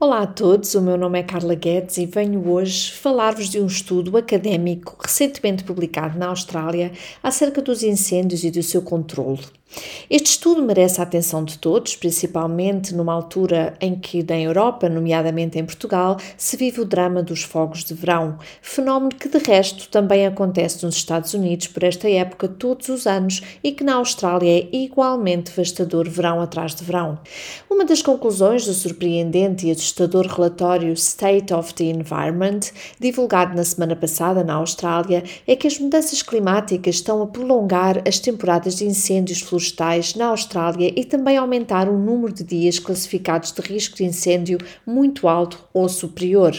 Olá a todos, o meu nome é Carla Guedes e venho hoje falar-vos de um estudo académico recentemente publicado na Austrália acerca dos incêndios e do seu controle. Este estudo merece a atenção de todos, principalmente numa altura em que, na Europa, nomeadamente em Portugal, se vive o drama dos fogos de verão, fenómeno que, de resto, também acontece nos Estados Unidos por esta época todos os anos e que na Austrália é igualmente devastador verão atrás de verão. Uma das conclusões do surpreendente e relatório State of the Environment, divulgado na semana passada na Austrália, é que as mudanças climáticas estão a prolongar as temporadas de incêndios florestais na Austrália e também aumentar o número de dias classificados de risco de incêndio muito alto ou superior.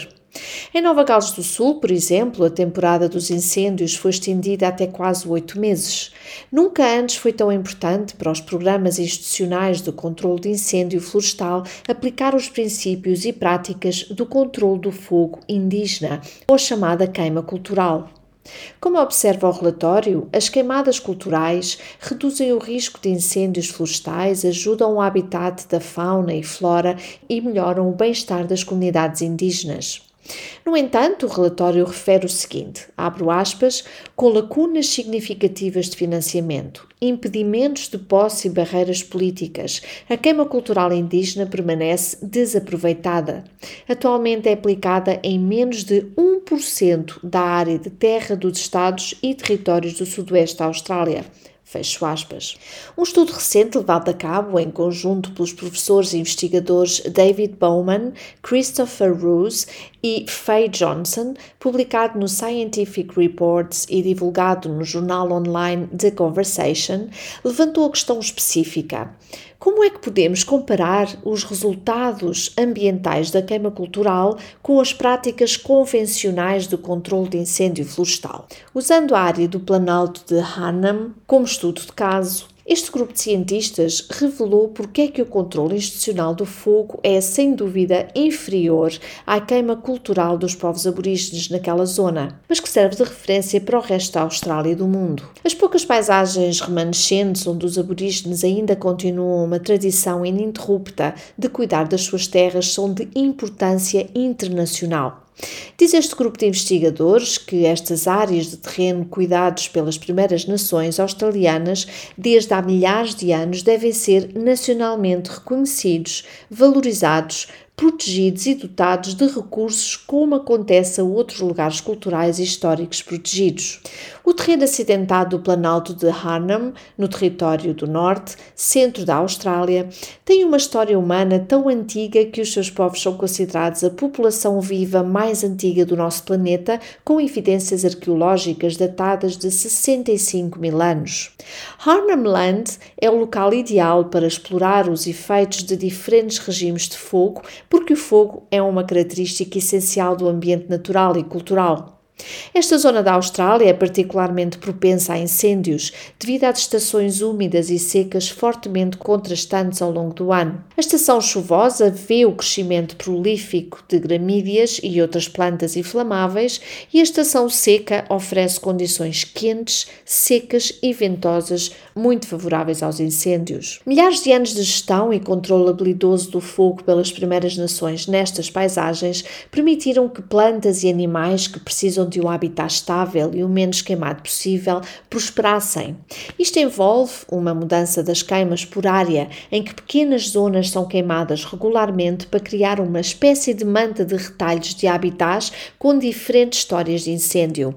Em Nova Gales do Sul, por exemplo, a temporada dos incêndios foi estendida até quase oito meses. Nunca antes foi tão importante para os programas institucionais de controle de incêndio florestal aplicar os princípios e práticas do controle do fogo indígena, ou chamada queima cultural. Como observa o relatório, as queimadas culturais reduzem o risco de incêndios florestais, ajudam o habitat da fauna e flora e melhoram o bem-estar das comunidades indígenas. No entanto, o relatório refere o seguinte: abro aspas, com lacunas significativas de financiamento, impedimentos de posse e barreiras políticas, a queima cultural indígena permanece desaproveitada. Atualmente é aplicada em menos de 1% da área de terra dos estados e territórios do sudoeste da Austrália. Fecho aspas. Um estudo recente levado a cabo em conjunto pelos professores e investigadores David Bowman, Christopher Roos e Faye Johnson, publicado no Scientific Reports e divulgado no jornal online The Conversation, levantou a questão específica. Como é que podemos comparar os resultados ambientais da queima cultural com as práticas convencionais de controle de incêndio florestal? Usando a área do Planalto de Hannam como estudo de caso, este grupo de cientistas revelou porque é que o controle institucional do fogo é, sem dúvida, inferior à queima cultural dos povos aborígenes naquela zona, mas que serve de referência para o resto da Austrália e do mundo. As poucas paisagens remanescentes onde os aborígenes ainda continuam uma tradição ininterrupta de cuidar das suas terras são de importância internacional. Diz este grupo de investigadores que estas áreas de terreno cuidados pelas primeiras nações australianas desde há milhares de anos devem ser nacionalmente reconhecidos, valorizados, protegidos e dotados de recursos, como acontece a outros lugares culturais e históricos protegidos. O terreno acidentado do Planalto de Harnham, no território do norte, centro da Austrália, tem uma história humana tão antiga que os seus povos são considerados a população viva mais antiga do nosso planeta, com evidências arqueológicas datadas de 65 mil anos. Harnham Land é o local ideal para explorar os efeitos de diferentes regimes de fogo porque o fogo é uma característica essencial do ambiente natural e cultural. Esta zona da Austrália é particularmente propensa a incêndios devido às estações úmidas e secas fortemente contrastantes ao longo do ano. A estação chuvosa vê o crescimento prolífico de gramídeas e outras plantas inflamáveis e a estação seca oferece condições quentes, secas e ventosas muito favoráveis aos incêndios. Milhares de anos de gestão e controle habilidoso do fogo pelas primeiras nações nestas paisagens permitiram que plantas e animais que precisam de um habitat estável e o menos queimado possível prosperassem. Isto envolve uma mudança das queimas por área, em que pequenas zonas são queimadas regularmente para criar uma espécie de manta de retalhos de habitats com diferentes histórias de incêndio.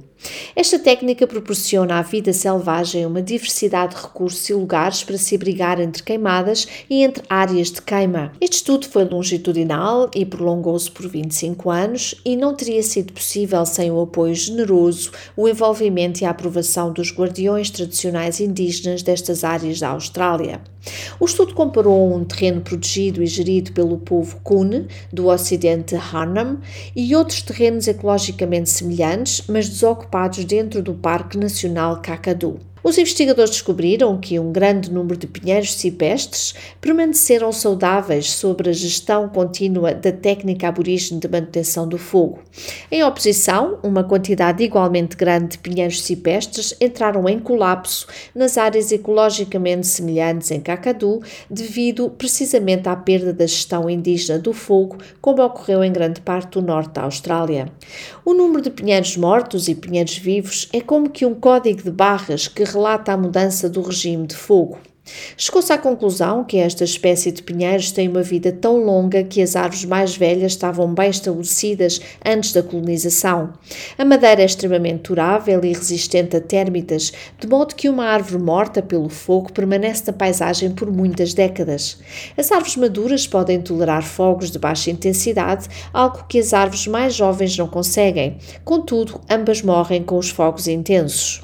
Esta técnica proporciona à vida selvagem uma diversidade de recursos e lugares para se abrigar entre queimadas e entre áreas de queima. Este estudo foi longitudinal e prolongou-se por 25 anos e não teria sido possível sem o apoio generoso, o envolvimento e a aprovação dos guardiões tradicionais indígenas destas áreas da Austrália. O estudo comparou um terreno protegido e gerido pelo povo Kune, do ocidente de Harnham, e outros terrenos ecologicamente semelhantes, mas desocupados dentro do Parque Nacional Kakadu. Os investigadores descobriram que um grande número de pinheiros cipestres permaneceram saudáveis sobre a gestão contínua da técnica aborígene de manutenção do fogo. Em oposição, uma quantidade igualmente grande de pinheiros cipestres entraram em colapso nas áreas ecologicamente semelhantes em Kakadu, devido precisamente à perda da gestão indígena do fogo, como ocorreu em grande parte do norte da Austrália. O número de pinheiros mortos e pinheiros vivos é como que um código de barras que relata a mudança do regime de fogo. Chegou-se à conclusão que esta espécie de pinheiros tem uma vida tão longa que as árvores mais velhas estavam bem estabelecidas antes da colonização. A madeira é extremamente durável e resistente a térmitas, de modo que uma árvore morta pelo fogo permanece na paisagem por muitas décadas. As árvores maduras podem tolerar fogos de baixa intensidade, algo que as árvores mais jovens não conseguem. Contudo, ambas morrem com os fogos intensos.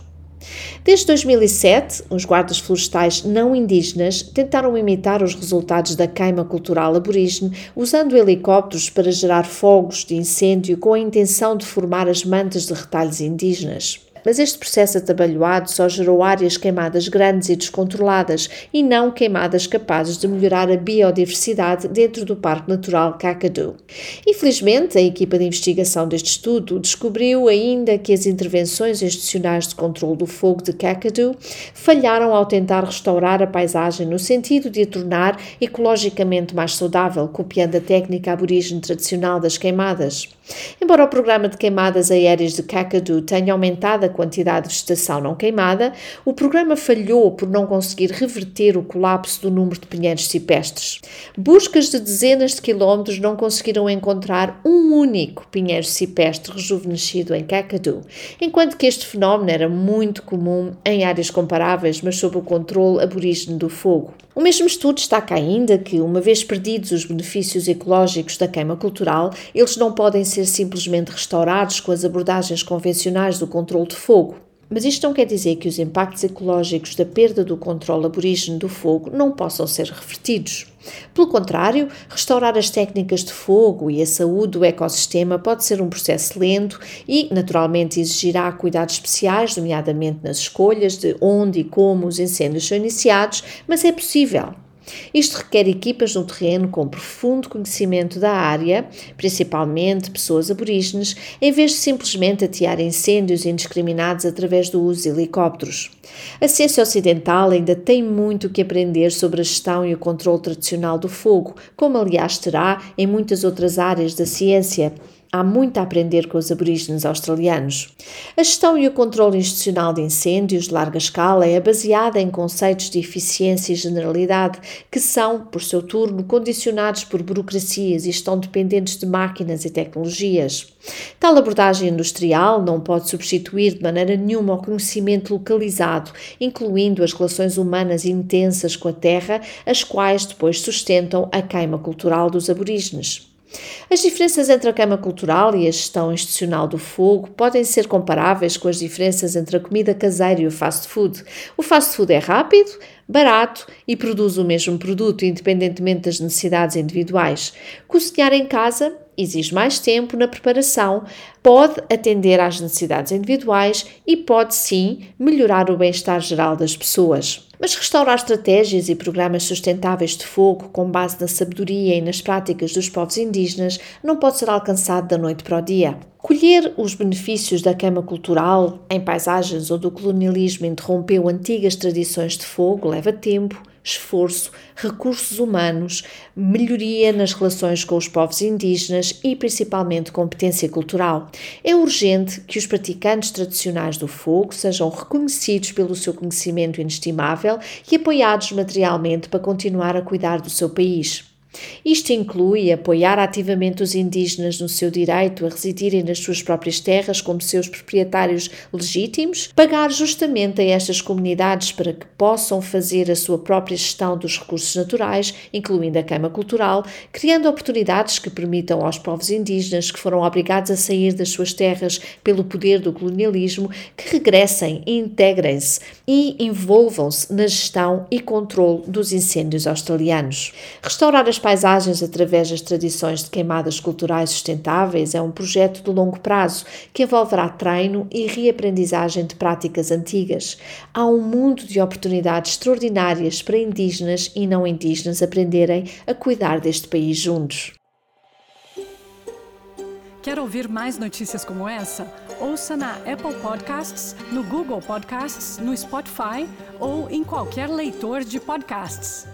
Desde 2007, os guardas florestais não indígenas tentaram imitar os resultados da queima cultural aborígene usando helicópteros para gerar fogos de incêndio com a intenção de formar as mantas de retalhos indígenas. Mas este processo atabalhoado só gerou áreas queimadas grandes e descontroladas e não queimadas capazes de melhorar a biodiversidade dentro do Parque Natural Kakadu. Infelizmente, a equipa de investigação deste estudo descobriu ainda que as intervenções institucionais de controle do fogo de Kakadu falharam ao tentar restaurar a paisagem no sentido de a tornar ecologicamente mais saudável, copiando a técnica aborígene tradicional das queimadas. Embora o programa de queimadas aéreas de Kakadu tenha aumentado a quantidade de vegetação não queimada, o programa falhou por não conseguir reverter o colapso do número de pinheiros cipestres. Buscas de dezenas de quilómetros não conseguiram encontrar um único pinheiro cipestre rejuvenescido em Kakadu, enquanto que este fenómeno era muito comum em áreas comparáveis, mas sob o controle aborígene do fogo. O mesmo estudo destaca ainda que, uma vez perdidos os benefícios ecológicos da queima cultural, eles não podem ser simplesmente restaurados com as abordagens convencionais do controle de fogo. Mas isto não quer dizer que os impactos ecológicos da perda do controle aborígene do fogo não possam ser revertidos. Pelo contrário, restaurar as técnicas de fogo e a saúde do ecossistema pode ser um processo lento e, naturalmente, exigirá cuidados especiais, nomeadamente nas escolhas de onde e como os incêndios são iniciados, mas é possível. Isto requer equipas no terreno com profundo conhecimento da área, principalmente pessoas aborígenes, em vez de simplesmente atear incêndios indiscriminados através do uso de helicópteros. A ciência ocidental ainda tem muito que aprender sobre a gestão e o controle tradicional do fogo, como aliás terá em muitas outras áreas da ciência. Há muito a aprender com os aborígenes australianos. A gestão e o controle institucional de incêndios de larga escala é baseada em conceitos de eficiência e generalidade que são, por seu turno, condicionados por burocracias e estão dependentes de máquinas e tecnologias. Tal abordagem industrial não pode substituir de maneira nenhuma o conhecimento localizado, incluindo as relações humanas intensas com a terra, as quais depois sustentam a queima cultural dos aborígenes. As diferenças entre a queima cultural e a gestão institucional do fogo podem ser comparáveis com as diferenças entre a comida caseira e o fast food. O fast food é rápido, barato e produz o mesmo produto, independentemente das necessidades individuais. Cozinhar em casa exige mais tempo na preparação, pode atender às necessidades individuais e pode sim melhorar o bem-estar geral das pessoas. Mas restaurar estratégias e programas sustentáveis de fogo com base na sabedoria e nas práticas dos povos indígenas não pode ser alcançado da noite para o dia. Colher os benefícios da queima cultural em paisagens onde o colonialismo interrompeu antigas tradições de fogo leva tempo, esforço, recursos humanos, melhoria nas relações com os povos indígenas e principalmente competência cultural. É urgente que os praticantes tradicionais do fogo sejam reconhecidos pelo seu conhecimento inestimável e apoiados materialmente para continuar a cuidar do seu país. Isto inclui apoiar ativamente os indígenas no seu direito a residirem nas suas próprias terras como seus proprietários legítimos, pagar justamente a estas comunidades para que possam fazer a sua própria gestão dos recursos naturais, incluindo a queima cultural, criando oportunidades que permitam aos povos indígenas que foram obrigados a sair das suas terras pelo poder do colonialismo que regressem integrem-se e envolvam-se na gestão e controle dos incêndios australianos. Restaurar as paisagens através das tradições de queimadas culturais sustentáveis é um projeto de longo prazo que envolverá treino e reaprendizagem de práticas antigas. Há um mundo de oportunidades extraordinárias para indígenas e não indígenas aprenderem a cuidar deste país juntos. Quer ouvir mais notícias como essa? Ouça na Apple Podcasts, no Google Podcasts, no Spotify ou em qualquer leitor de podcasts.